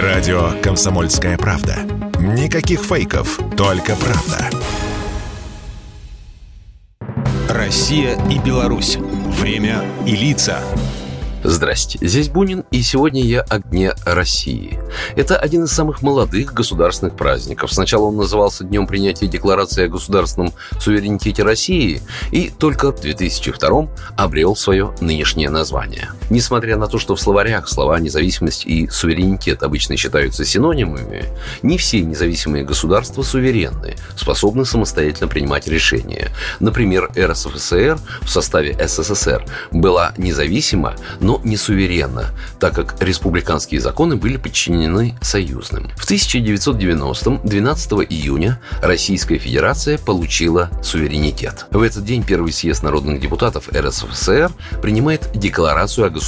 Радио «Комсомольская правда». Никаких фейков, только правда. Россия и Беларусь. Время и лица. Здрасте, здесь Бунин, и сегодня я о Дне России. Это один из самых молодых государственных праздников. Сначала он назывался Днем принятия Декларации о государственном суверенитете России, и только в 2002 обрел свое нынешнее название. Несмотря на то, что в словарях слова независимость и суверенитет обычно считаются синонимами, не все независимые государства суверенны, способны самостоятельно принимать решения. Например, РСФСР в составе СССР была независима, но не суверенно, так как республиканские законы были подчинены союзным. В 1990-м, 12 июня, Российская Федерация получила суверенитет. В этот день Первый съезд народных депутатов РСФСР принимает декларацию о государственном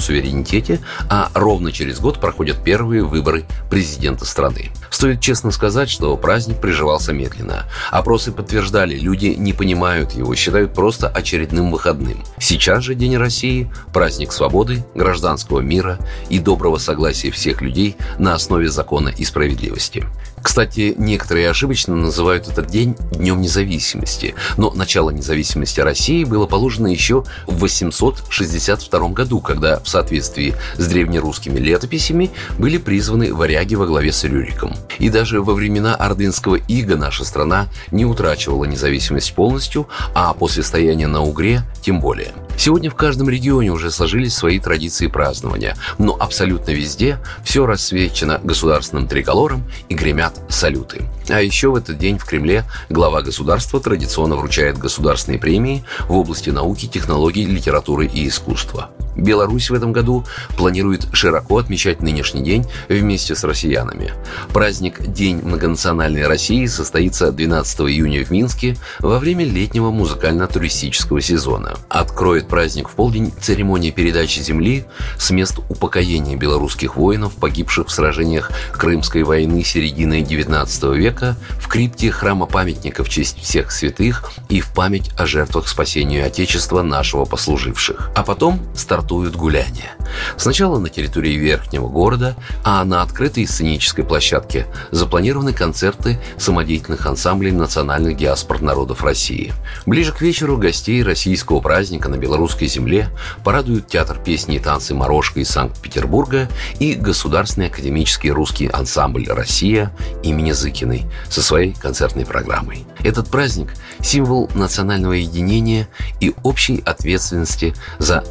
суверенитете, а ровно через год проходят первые выборы президента страны. Стоит честно сказать, что праздник приживался медленно. Опросы подтверждали, люди не понимают его, считают просто очередным выходным. Сейчас же День России – праздник свободы, гражданского мира и доброго согласия всех людей на основе закона и справедливости. Кстати, некоторые ошибочно называют этот день Днем независимости, но начало независимости России было положено еще в 862 году, когда в соответствии с древнерусскими летописями были призваны варяги во главе с Рюриком. И даже во времена ордынского ига наша страна не утрачивала независимость полностью, а после стояния на Угре тем более. Сегодня в каждом регионе уже сложились свои традиции празднования, но абсолютно везде все рассвечено государственным триколором и гремят салюты. А еще в этот день в Кремле глава государства традиционно вручает государственные премии в области науки, технологий, литературы и искусства. Беларусь в этом году планирует широко отмечать нынешний день вместе с россиянами. Праздник День многонациональной России состоится 12 июня в Минске во время летнего музыкально-туристического сезона. Откроет праздник в полдень церемония передачи земли с мест упокоения белорусских воинов, погибших в сражениях Крымской войны середины XIX века в крипте храма памятника в честь всех святых и в память о жертвах спасения Отечества нашего послуживших. А потом стартует стартуют гуляния. Сначала на территории верхнего города, а на открытой сценической площадке запланированы концерты самодеятельных ансамблей национальных диаспор народов России. Ближе к вечеру гостей российского праздника на белорусской земле порадуют театр песни и танцы «Морошка» из Санкт-Петербурга и Государственный академический русский ансамбль «Россия» имени Зыкиной со своей концертной программой. Этот праздник – символ национального единения и общей ответственности за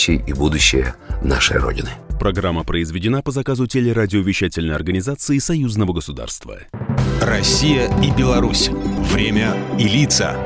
настоящее и будущее нашей Родины. Программа произведена по заказу телерадиовещательной организации Союзного государства. Россия и Беларусь. Время и лица.